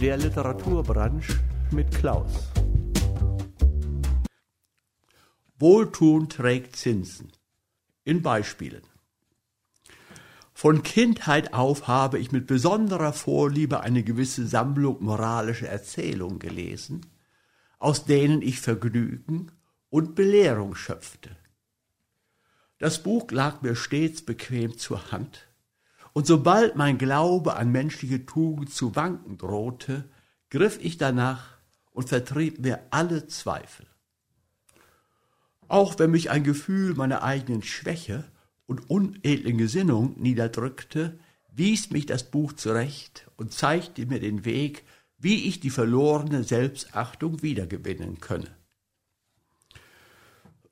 Der Literaturbranche mit Klaus. Wohltun trägt Zinsen. In Beispielen. Von Kindheit auf habe ich mit besonderer Vorliebe eine gewisse Sammlung moralischer Erzählungen gelesen, aus denen ich Vergnügen und Belehrung schöpfte. Das Buch lag mir stets bequem zur Hand, und sobald mein Glaube an menschliche Tugend zu wanken drohte, griff ich danach und vertrieb mir alle Zweifel. Auch wenn mich ein Gefühl meiner eigenen Schwäche und unedlen Gesinnung niederdrückte, wies mich das Buch zurecht und zeigte mir den Weg, wie ich die verlorene Selbstachtung wiedergewinnen könne.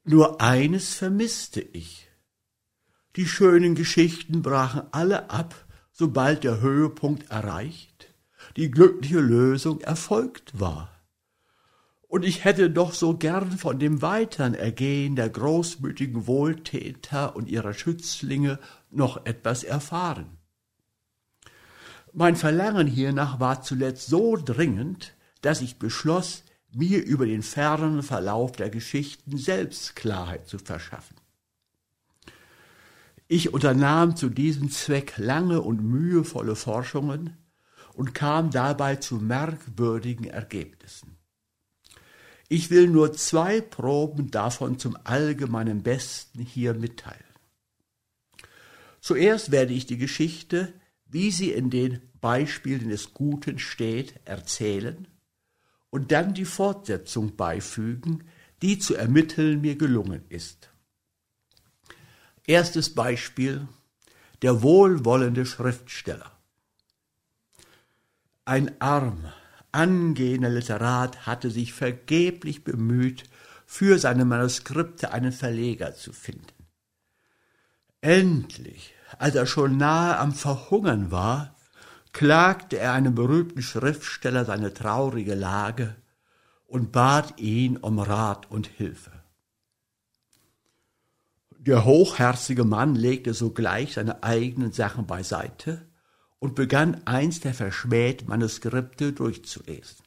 Nur eines vermisste ich. Die schönen Geschichten brachen alle ab, sobald der Höhepunkt erreicht, die glückliche Lösung erfolgt war. Und ich hätte doch so gern von dem weiteren Ergehen der großmütigen Wohltäter und ihrer Schützlinge noch etwas erfahren. Mein Verlangen hiernach war zuletzt so dringend, dass ich beschloss, mir über den fernen Verlauf der Geschichten selbst Klarheit zu verschaffen. Ich unternahm zu diesem Zweck lange und mühevolle Forschungen und kam dabei zu merkwürdigen Ergebnissen. Ich will nur zwei Proben davon zum allgemeinen Besten hier mitteilen. Zuerst werde ich die Geschichte, wie sie in den Beispielen des Guten steht, erzählen und dann die Fortsetzung beifügen, die zu ermitteln mir gelungen ist. Erstes Beispiel der wohlwollende Schriftsteller. Ein armer, angehender Literat hatte sich vergeblich bemüht, für seine Manuskripte einen Verleger zu finden. Endlich, als er schon nahe am Verhungern war, klagte er einem berühmten Schriftsteller seine traurige Lage und bat ihn um Rat und Hilfe. Der hochherzige Mann legte sogleich seine eigenen Sachen beiseite und begann eins der verschmähten Manuskripte durchzulesen.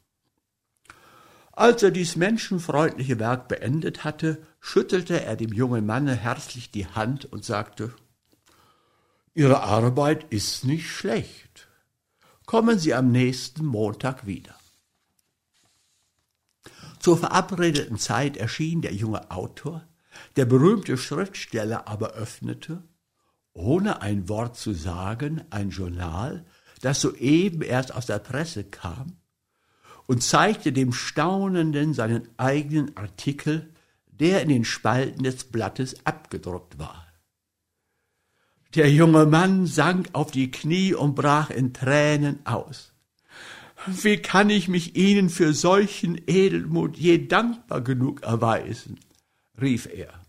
Als er dies menschenfreundliche Werk beendet hatte, schüttelte er dem jungen Manne herzlich die Hand und sagte, Ihre Arbeit ist nicht schlecht. Kommen Sie am nächsten Montag wieder. Zur verabredeten Zeit erschien der junge Autor, der berühmte Schriftsteller aber öffnete ohne ein Wort zu sagen, ein Journal, das soeben erst aus der Presse kam, und zeigte dem Staunenden seinen eigenen Artikel, der in den Spalten des Blattes abgedruckt war. Der junge Mann sank auf die Knie und brach in Tränen aus. Wie kann ich mich Ihnen für solchen Edelmut je dankbar genug erweisen? rief er.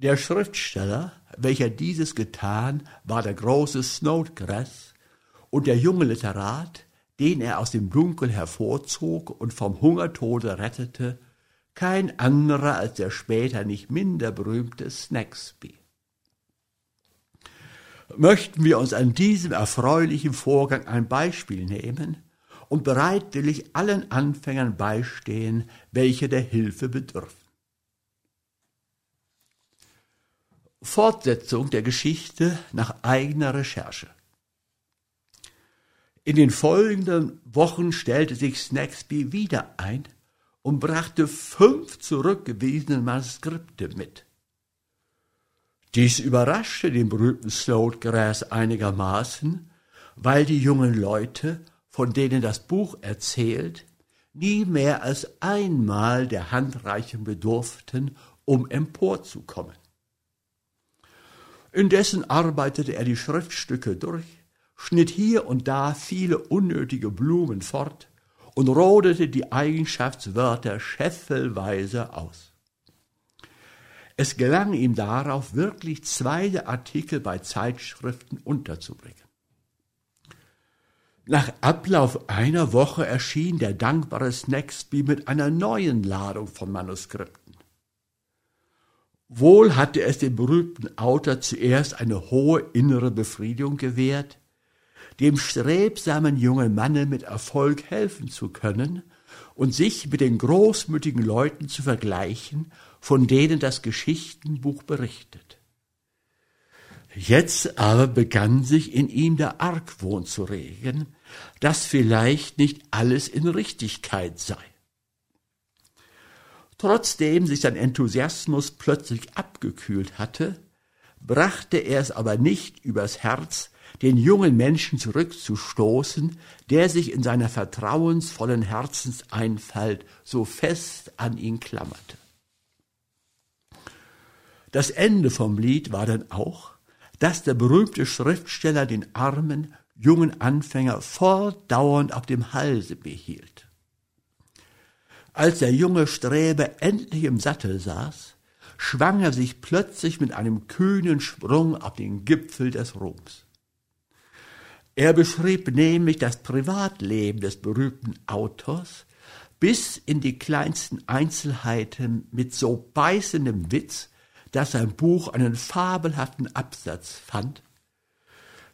Der Schriftsteller, welcher dieses getan, war der große Snodgrass, und der junge Literat, den er aus dem Dunkel hervorzog und vom Hungertode rettete, kein anderer als der später nicht minder berühmte Snagsby. Möchten wir uns an diesem erfreulichen Vorgang ein Beispiel nehmen und bereitwillig allen Anfängern beistehen, welche der Hilfe bedürfen. Fortsetzung der Geschichte nach eigener Recherche. In den folgenden Wochen stellte sich Snagsby wieder ein und brachte fünf zurückgewiesene Manuskripte mit. Dies überraschte den berühmten Snodgrass einigermaßen, weil die jungen Leute, von denen das Buch erzählt, nie mehr als einmal der Handreichung bedurften, um emporzukommen. Indessen arbeitete er die Schriftstücke durch, schnitt hier und da viele unnötige Blumen fort und rodete die Eigenschaftswörter scheffelweise aus. Es gelang ihm darauf, wirklich zwei Artikel bei Zeitschriften unterzubringen. Nach Ablauf einer Woche erschien der dankbare Snagsby mit einer neuen Ladung von Manuskripten. Wohl hatte es dem berühmten Autor zuerst eine hohe innere Befriedigung gewährt, dem strebsamen jungen Manne mit Erfolg helfen zu können und sich mit den großmütigen Leuten zu vergleichen, von denen das Geschichtenbuch berichtet. Jetzt aber begann sich in ihm der Argwohn zu regen, dass vielleicht nicht alles in Richtigkeit sei. Trotzdem sich sein Enthusiasmus plötzlich abgekühlt hatte, brachte er es aber nicht übers Herz, den jungen Menschen zurückzustoßen, der sich in seiner vertrauensvollen Herzenseinfalt so fest an ihn klammerte. Das Ende vom Lied war dann auch, dass der berühmte Schriftsteller den armen, jungen Anfänger fortdauernd auf dem Halse behielt. Als der junge Sträber endlich im Sattel saß, schwang er sich plötzlich mit einem kühnen Sprung auf den Gipfel des Ruhms. Er beschrieb nämlich das Privatleben des berühmten Autors bis in die kleinsten Einzelheiten mit so beißendem Witz, dass sein Buch einen fabelhaften Absatz fand,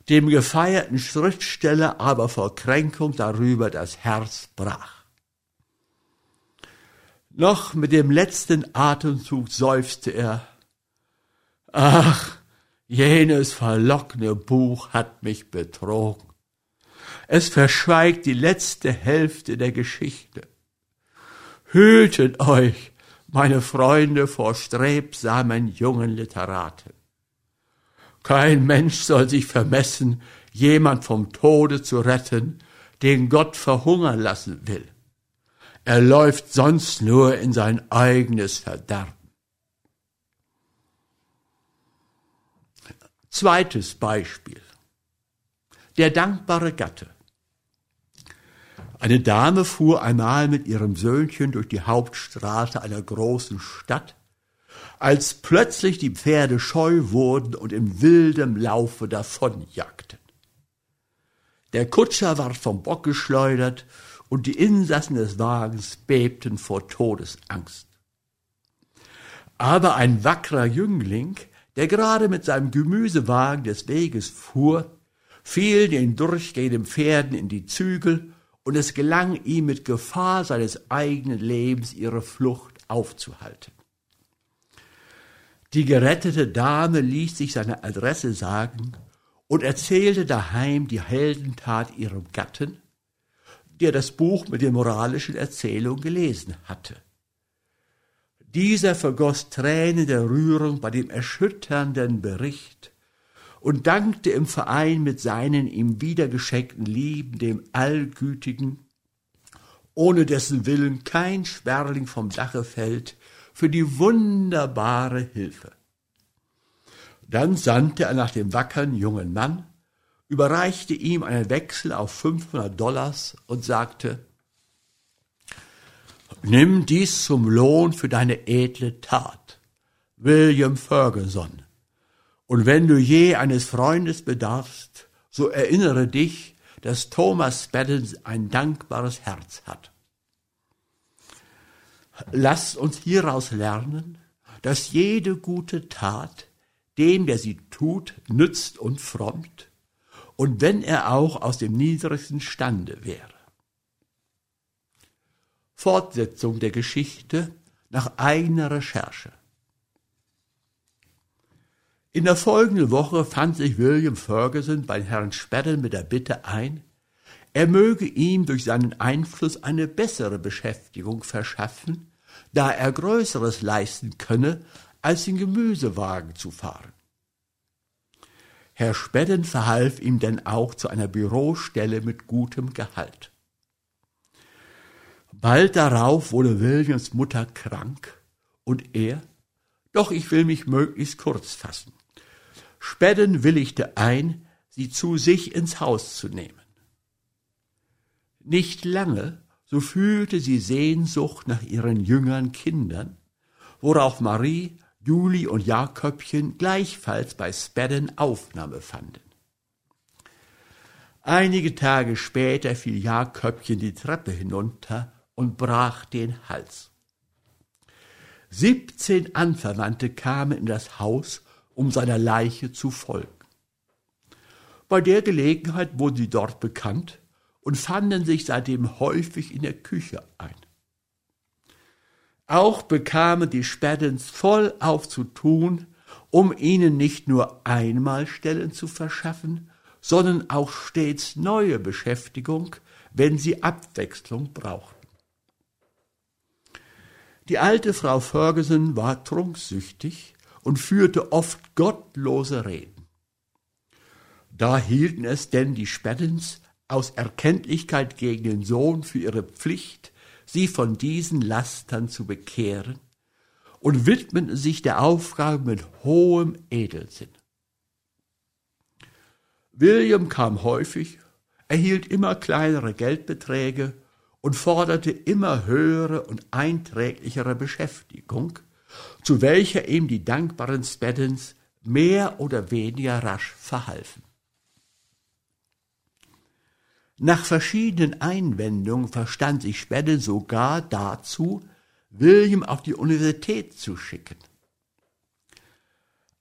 dem gefeierten Schriftsteller aber vor Kränkung darüber das Herz brach. Noch mit dem letzten Atemzug seufzte er, Ach, jenes verlockende Buch hat mich betrogen. Es verschweigt die letzte Hälfte der Geschichte. Hütet euch, meine Freunde, vor strebsamen jungen Literaten. Kein Mensch soll sich vermessen, jemand vom Tode zu retten, den Gott verhungern lassen will. Er läuft sonst nur in sein eigenes Verderben. Zweites Beispiel. Der dankbare Gatte. Eine Dame fuhr einmal mit ihrem Söhnchen durch die Hauptstraße einer großen Stadt, als plötzlich die Pferde scheu wurden und in wildem Laufe davonjagten. Der Kutscher ward vom Bock geschleudert und die Insassen des Wagens bebten vor Todesangst. Aber ein wackerer Jüngling, der gerade mit seinem Gemüsewagen des Weges fuhr, fiel den durchgehenden Pferden in die Zügel, und es gelang ihm mit Gefahr seines eigenen Lebens ihre Flucht aufzuhalten. Die gerettete Dame ließ sich seine Adresse sagen und erzählte daheim die Heldentat ihrem Gatten, der das Buch mit der moralischen Erzählung gelesen hatte. Dieser vergoß Tränen der Rührung bei dem erschütternden Bericht und dankte im Verein mit seinen ihm wiedergeschenkten Lieben dem Allgütigen, ohne dessen Willen kein Sperling vom Dache fällt, für die wunderbare Hilfe. Dann sandte er nach dem wackern jungen Mann, überreichte ihm einen Wechsel auf 500 Dollars und sagte, Nimm dies zum Lohn für deine edle Tat. William Ferguson. Und wenn du je eines Freundes bedarfst, so erinnere dich, dass Thomas Spadden ein dankbares Herz hat. Lasst uns hieraus lernen, dass jede gute Tat dem, der sie tut, nützt und frommt, und wenn er auch aus dem niedrigsten Stande wäre. Fortsetzung der Geschichte nach eigener Recherche. In der folgenden Woche fand sich William Ferguson bei Herrn Sperren mit der Bitte ein, er möge ihm durch seinen Einfluss eine bessere Beschäftigung verschaffen, da er Größeres leisten könne, als den Gemüsewagen zu fahren. Herr Spedden verhalf ihm denn auch zu einer Bürostelle mit gutem Gehalt. Bald darauf wurde Williams Mutter krank und er, doch ich will mich möglichst kurz fassen. Spedden willigte ein, sie zu sich ins Haus zu nehmen. Nicht lange, so fühlte sie Sehnsucht nach ihren jüngeren Kindern, worauf Marie Juli und Jaköbchen gleichfalls bei Spadden Aufnahme fanden. Einige Tage später fiel Jaköbchen die Treppe hinunter und brach den Hals. Siebzehn Anverwandte kamen in das Haus, um seiner Leiche zu folgen. Bei der Gelegenheit wurden sie dort bekannt und fanden sich seitdem häufig in der Küche ein. Auch bekamen die Spädens voll auf zu tun, um ihnen nicht nur einmal Stellen zu verschaffen, sondern auch stets neue Beschäftigung, wenn sie Abwechslung brauchten. Die alte Frau Ferguson war trunksüchtig und führte oft gottlose Reden. Da hielten es denn die Spädens aus Erkenntlichkeit gegen den Sohn für ihre Pflicht, sie von diesen Lastern zu bekehren, und widmeten sich der Aufgabe mit hohem Edelsinn. William kam häufig, erhielt immer kleinere Geldbeträge und forderte immer höhere und einträglichere Beschäftigung, zu welcher ihm die dankbaren Speddens mehr oder weniger rasch verhalfen. Nach verschiedenen Einwendungen verstand sich Spedden sogar dazu, William auf die Universität zu schicken.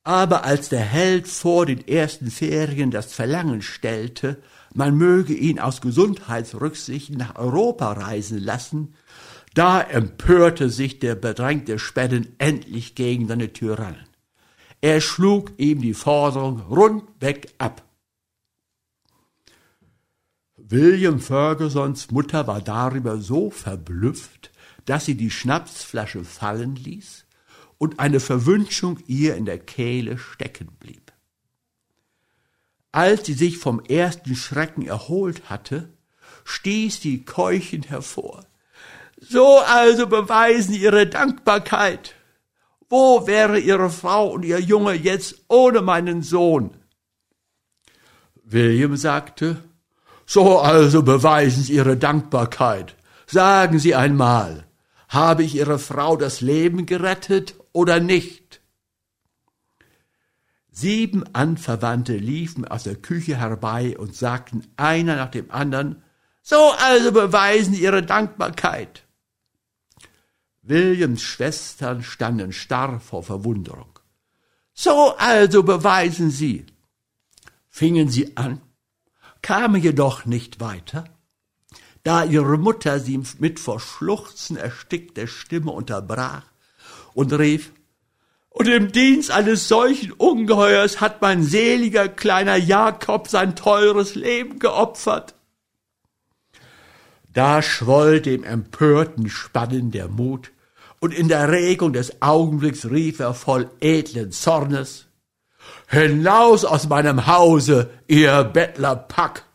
Aber als der Held vor den ersten Ferien das Verlangen stellte, man möge ihn aus Gesundheitsrücksichten nach Europa reisen lassen, da empörte sich der bedrängte Spedden endlich gegen seine Tyrannen. Er schlug ihm die Forderung rundweg ab. William Fergusons Mutter war darüber so verblüfft, dass sie die Schnapsflasche fallen ließ und eine Verwünschung ihr in der Kehle stecken blieb. Als sie sich vom ersten Schrecken erholt hatte, stieß sie keuchend hervor. So also beweisen ihre Dankbarkeit. Wo wäre ihre Frau und ihr Junge jetzt ohne meinen Sohn? William sagte, so also beweisen Sie Ihre Dankbarkeit. Sagen Sie einmal, habe ich Ihre Frau das Leben gerettet oder nicht? Sieben Anverwandte liefen aus der Küche herbei und sagten einer nach dem anderen, so also beweisen Ihre Dankbarkeit. Williams Schwestern standen starr vor Verwunderung. So also beweisen Sie. Fingen sie an, kamen jedoch nicht weiter, da ihre Mutter sie mit vor Schluchzen erstickter Stimme unterbrach und rief, und im Dienst eines solchen Ungeheuers hat mein seliger kleiner Jakob sein teures Leben geopfert. Da schwoll dem empörten Spannen der Mut, und in der Regung des Augenblicks rief er voll edlen Zornes, Hinaus aus meinem Hause, ihr Bettlerpack!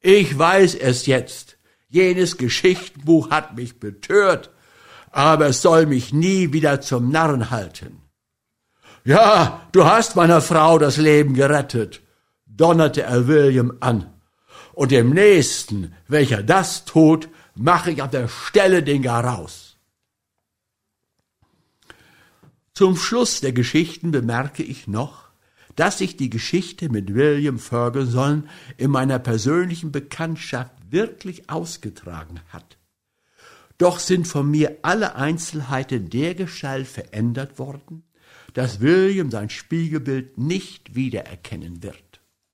Ich weiß es jetzt. Jenes Geschichtenbuch hat mich betört, aber es soll mich nie wieder zum Narren halten. Ja, du hast meiner Frau das Leben gerettet, donnerte er William an. Und dem Nächsten, welcher das tut, mache ich auf der Stelle den Garaus. Zum Schluss der Geschichten bemerke ich noch, dass sich die Geschichte mit William Ferguson in meiner persönlichen Bekanntschaft wirklich ausgetragen hat. Doch sind von mir alle Einzelheiten dergestalt verändert worden, dass William sein Spiegelbild nicht wiedererkennen wird.